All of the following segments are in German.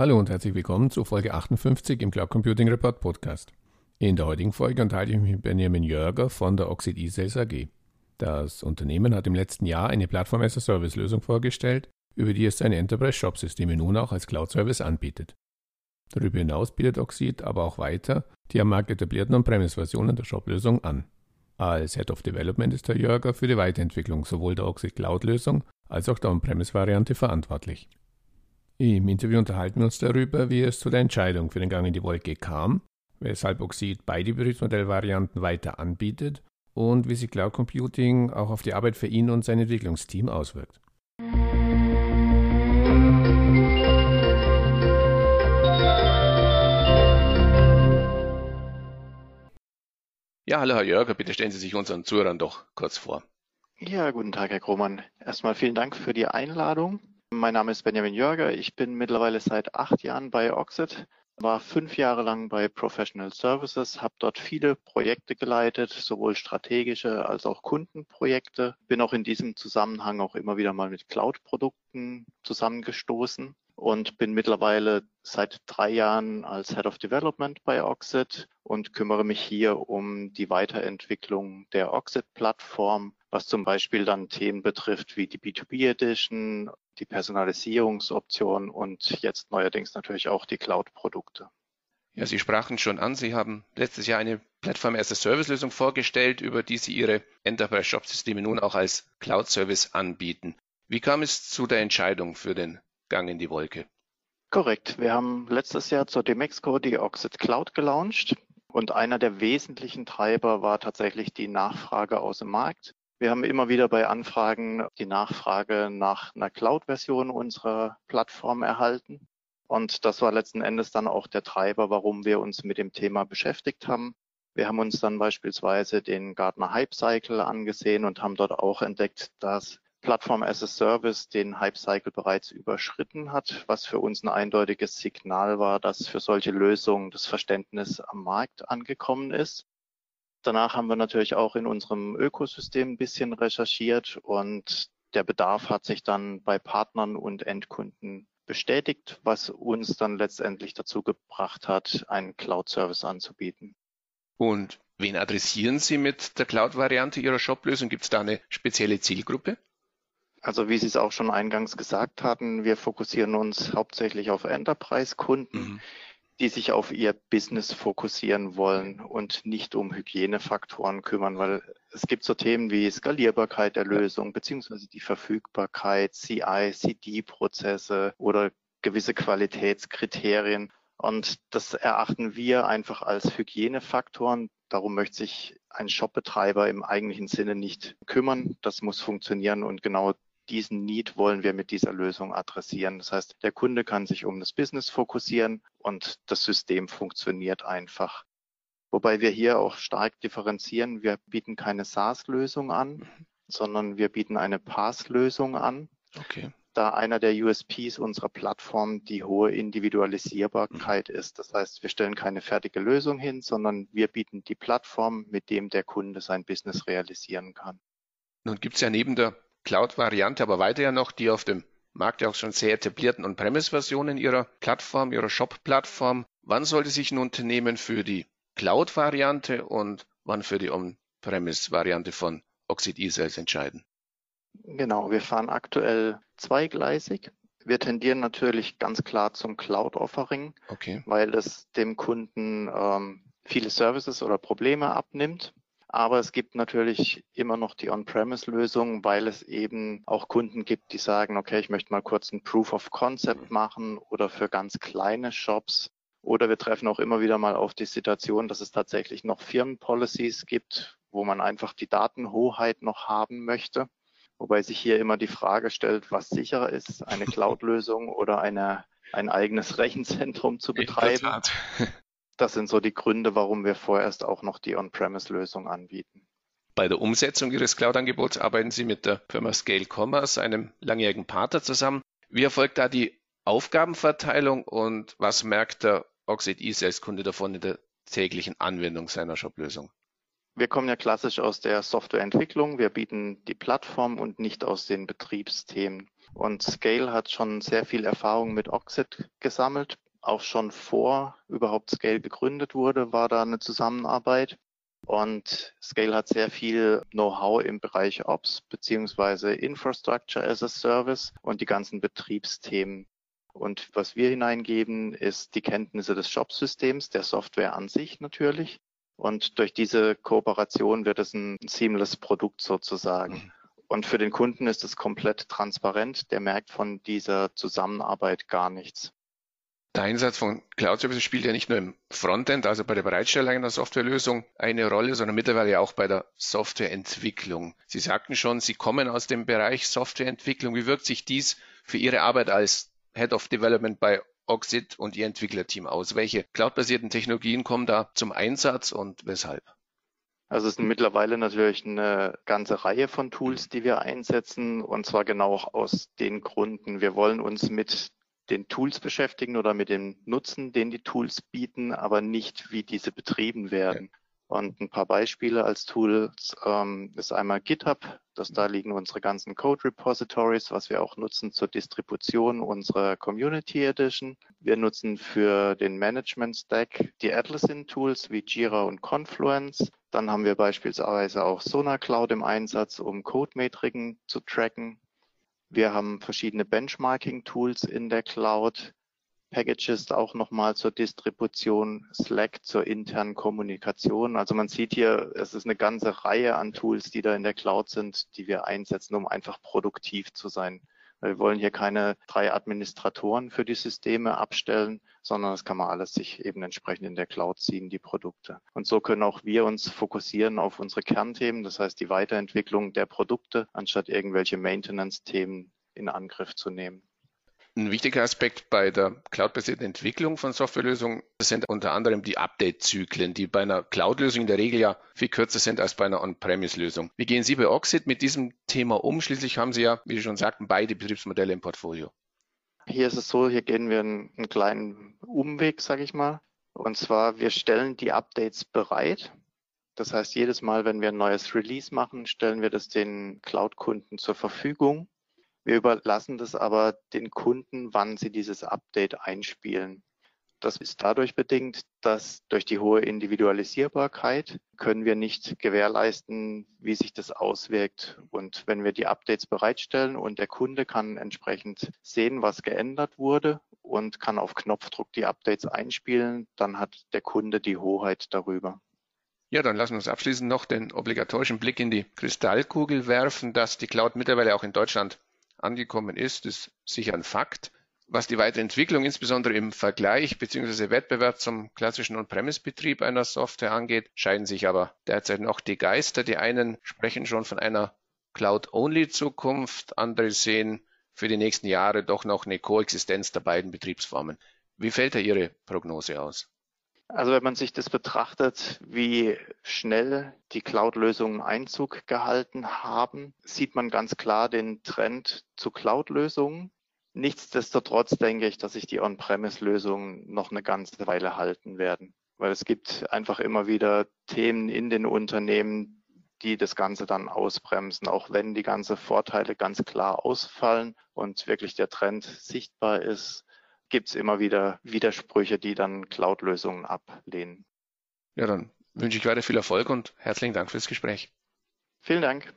Hallo und herzlich willkommen zu Folge 58 im Cloud Computing Report Podcast. In der heutigen Folge unterhalte ich mich mit Benjamin Jörger von der Oxid eSales AG. Das Unternehmen hat im letzten Jahr eine Plattform-as-a-Service-Lösung vorgestellt, über die es seine Enterprise-Shop-Systeme nun auch als Cloud-Service anbietet. Darüber hinaus bietet Oxid aber auch weiter die am Markt etablierten On-Premise-Versionen der Shop-Lösung an. Als Head of Development ist Herr Jörger für die Weiterentwicklung sowohl der Oxid Cloud-Lösung als auch der On-Premise-Variante verantwortlich. Im Interview unterhalten wir uns darüber, wie es zu der Entscheidung für den Gang in die Wolke kam, weshalb Oxid beide Betriebsmodellvarianten weiter anbietet und wie sich Cloud Computing auch auf die Arbeit für ihn und sein Entwicklungsteam auswirkt. Ja, hallo Herr Jörger, bitte stellen Sie sich unseren Zuhörern doch kurz vor. Ja, guten Tag, Herr Krohmann. Erstmal vielen Dank für die Einladung. Mein Name ist Benjamin Jörger. Ich bin mittlerweile seit acht Jahren bei Oxid, war fünf Jahre lang bei Professional Services, habe dort viele Projekte geleitet, sowohl strategische als auch Kundenprojekte. Bin auch in diesem Zusammenhang auch immer wieder mal mit Cloud-Produkten zusammengestoßen und bin mittlerweile seit drei Jahren als Head of Development bei Oxid und kümmere mich hier um die Weiterentwicklung der Oxid-Plattform, was zum Beispiel dann Themen betrifft wie die B2B Edition, die Personalisierungsoption und jetzt neuerdings natürlich auch die Cloud-Produkte. Ja, Sie sprachen schon an, Sie haben letztes Jahr eine Plattform as a Service Lösung vorgestellt, über die Sie Ihre Enterprise Shop Systeme nun auch als Cloud Service anbieten. Wie kam es zu der Entscheidung für den Gang in die Wolke. Korrekt. Wir haben letztes Jahr zur Demexco die Oxid Cloud gelauncht und einer der wesentlichen Treiber war tatsächlich die Nachfrage aus dem Markt. Wir haben immer wieder bei Anfragen die Nachfrage nach einer Cloud-Version unserer Plattform erhalten. Und das war letzten Endes dann auch der Treiber, warum wir uns mit dem Thema beschäftigt haben. Wir haben uns dann beispielsweise den Gartner Hype Cycle angesehen und haben dort auch entdeckt, dass Plattform as a Service den Hype Cycle bereits überschritten hat, was für uns ein eindeutiges Signal war, dass für solche Lösungen das Verständnis am Markt angekommen ist. Danach haben wir natürlich auch in unserem Ökosystem ein bisschen recherchiert und der Bedarf hat sich dann bei Partnern und Endkunden bestätigt, was uns dann letztendlich dazu gebracht hat, einen Cloud-Service anzubieten. Und wen adressieren Sie mit der Cloud-Variante Ihrer Shop-Lösung? Gibt es da eine spezielle Zielgruppe? Also wie Sie es auch schon eingangs gesagt hatten, wir fokussieren uns hauptsächlich auf Enterprise-Kunden, mhm. Die sich auf ihr Business fokussieren wollen und nicht um Hygienefaktoren kümmern, weil es gibt so Themen wie Skalierbarkeit der Lösung beziehungsweise die Verfügbarkeit, CI, CD-Prozesse oder gewisse Qualitätskriterien. Und das erachten wir einfach als Hygienefaktoren. Darum möchte sich ein Shopbetreiber im eigentlichen Sinne nicht kümmern. Das muss funktionieren und genau diesen Need wollen wir mit dieser Lösung adressieren. Das heißt, der Kunde kann sich um das Business fokussieren und das System funktioniert einfach. Wobei wir hier auch stark differenzieren. Wir bieten keine SaaS-Lösung an, sondern wir bieten eine PaaS-Lösung an. Okay. Da einer der USPs unserer Plattform die hohe Individualisierbarkeit mhm. ist. Das heißt, wir stellen keine fertige Lösung hin, sondern wir bieten die Plattform, mit dem der Kunde sein Business realisieren kann. Nun gibt es ja neben der Cloud-Variante, aber weiter ja noch die auf dem Markt ja auch schon sehr etablierten On-Premise-Versionen ihrer Plattform, ihrer Shop-Plattform. Wann sollte sich ein Unternehmen für die Cloud-Variante und wann für die On-Premise-Variante von Oxid eSales entscheiden? Genau, wir fahren aktuell zweigleisig. Wir tendieren natürlich ganz klar zum Cloud-Offering, okay. weil es dem Kunden ähm, viele Services oder Probleme abnimmt. Aber es gibt natürlich immer noch die On-Premise-Lösung, weil es eben auch Kunden gibt, die sagen, okay, ich möchte mal kurz ein Proof of Concept machen oder für ganz kleine Shops. Oder wir treffen auch immer wieder mal auf die Situation, dass es tatsächlich noch Firmenpolicies gibt, wo man einfach die Datenhoheit noch haben möchte. Wobei sich hier immer die Frage stellt, was sicherer ist, eine Cloud-Lösung oder eine, ein eigenes Rechenzentrum zu betreiben. Das sind so die Gründe, warum wir vorerst auch noch die On-Premise-Lösung anbieten. Bei der Umsetzung Ihres Cloud-Angebots arbeiten Sie mit der Firma Scale Commerce, einem langjährigen Partner, zusammen. Wie erfolgt da die Aufgabenverteilung und was merkt der Oxid E-Sales-Kunde davon in der täglichen Anwendung seiner Shop-Lösung? Wir kommen ja klassisch aus der Softwareentwicklung. Wir bieten die Plattform und nicht aus den Betriebsthemen. Und Scale hat schon sehr viel Erfahrung mit Oxid gesammelt. Auch schon vor überhaupt Scale gegründet wurde, war da eine Zusammenarbeit. Und Scale hat sehr viel Know-how im Bereich Ops beziehungsweise Infrastructure as a Service und die ganzen Betriebsthemen. Und was wir hineingeben, ist die Kenntnisse des Shop-Systems, der Software an sich natürlich. Und durch diese Kooperation wird es ein seamless Produkt sozusagen. Mhm. Und für den Kunden ist es komplett transparent. Der merkt von dieser Zusammenarbeit gar nichts. Der Einsatz von Cloud Services spielt ja nicht nur im Frontend, also bei der Bereitstellung einer Softwarelösung eine Rolle, sondern mittlerweile auch bei der Softwareentwicklung. Sie sagten schon, Sie kommen aus dem Bereich Softwareentwicklung. Wie wirkt sich dies für Ihre Arbeit als Head of Development bei Oxid und Ihr Entwicklerteam aus? Welche cloudbasierten Technologien kommen da zum Einsatz und weshalb? Also es sind mittlerweile natürlich eine ganze Reihe von Tools, die wir einsetzen und zwar genau aus den Gründen. Wir wollen uns mit den Tools beschäftigen oder mit dem Nutzen, den die Tools bieten, aber nicht, wie diese betrieben werden. Und ein paar Beispiele als Tools ähm, ist einmal GitHub. Das, da liegen unsere ganzen Code Repositories, was wir auch nutzen zur Distribution unserer Community Edition. Wir nutzen für den Management Stack die Atlassian Tools wie Jira und Confluence. Dann haben wir beispielsweise auch Sonar Cloud im Einsatz, um Codemetriken zu tracken. Wir haben verschiedene Benchmarking-Tools in der Cloud, Packages auch nochmal zur Distribution, Slack zur internen Kommunikation. Also man sieht hier, es ist eine ganze Reihe an Tools, die da in der Cloud sind, die wir einsetzen, um einfach produktiv zu sein. Wir wollen hier keine drei Administratoren für die Systeme abstellen, sondern das kann man alles sich eben entsprechend in der Cloud ziehen, die Produkte. Und so können auch wir uns fokussieren auf unsere Kernthemen, das heißt die Weiterentwicklung der Produkte, anstatt irgendwelche Maintenance-Themen in Angriff zu nehmen. Ein wichtiger Aspekt bei der cloudbasierten Entwicklung von Softwarelösungen sind unter anderem die Update-Zyklen, die bei einer Cloud-Lösung in der Regel ja viel kürzer sind als bei einer On-Premise-Lösung. Wie gehen Sie bei Oxid mit diesem Thema um? Schließlich haben Sie ja, wie Sie schon sagten, beide Betriebsmodelle im Portfolio. Hier ist es so, hier gehen wir einen, einen kleinen Umweg, sage ich mal. Und zwar, wir stellen die Updates bereit. Das heißt, jedes Mal, wenn wir ein neues Release machen, stellen wir das den Cloud-Kunden zur Verfügung. Wir überlassen das aber den Kunden, wann sie dieses Update einspielen. Das ist dadurch bedingt, dass durch die hohe Individualisierbarkeit können wir nicht gewährleisten, wie sich das auswirkt. Und wenn wir die Updates bereitstellen und der Kunde kann entsprechend sehen, was geändert wurde und kann auf Knopfdruck die Updates einspielen, dann hat der Kunde die Hoheit darüber. Ja, dann lassen wir uns abschließend noch den obligatorischen Blick in die Kristallkugel werfen, dass die Cloud mittlerweile auch in Deutschland angekommen ist, ist sicher ein Fakt. Was die weitere Entwicklung insbesondere im Vergleich bzw. Wettbewerb zum klassischen On-Premise-Betrieb einer Software angeht, scheiden sich aber derzeit noch die Geister. Die einen sprechen schon von einer Cloud-Only-Zukunft, andere sehen für die nächsten Jahre doch noch eine Koexistenz der beiden Betriebsformen. Wie fällt da Ihre Prognose aus? Also wenn man sich das betrachtet, wie schnell die Cloud-Lösungen Einzug gehalten haben, sieht man ganz klar den Trend zu Cloud-Lösungen. Nichtsdestotrotz denke ich, dass sich die On-Premise-Lösungen noch eine ganze Weile halten werden, weil es gibt einfach immer wieder Themen in den Unternehmen, die das Ganze dann ausbremsen, auch wenn die ganzen Vorteile ganz klar ausfallen und wirklich der Trend sichtbar ist, gibt es immer wieder Widersprüche, die dann Cloud-Lösungen ablehnen. Ja, dann wünsche ich weiter viel Erfolg und herzlichen Dank fürs Gespräch. Vielen Dank.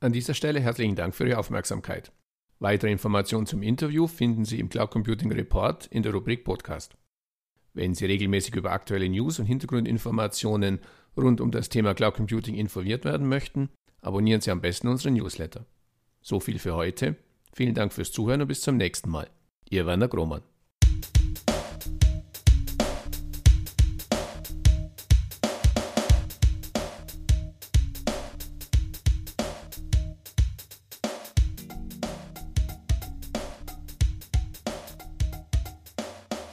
An dieser Stelle herzlichen Dank für Ihre Aufmerksamkeit. Weitere Informationen zum Interview finden Sie im Cloud Computing Report in der Rubrik Podcast. Wenn Sie regelmäßig über aktuelle News und Hintergrundinformationen rund um das Thema Cloud Computing informiert werden möchten, abonnieren Sie am besten unseren Newsletter. So viel für heute. Vielen Dank fürs Zuhören und bis zum nächsten Mal. Ihr Werner Grohmann.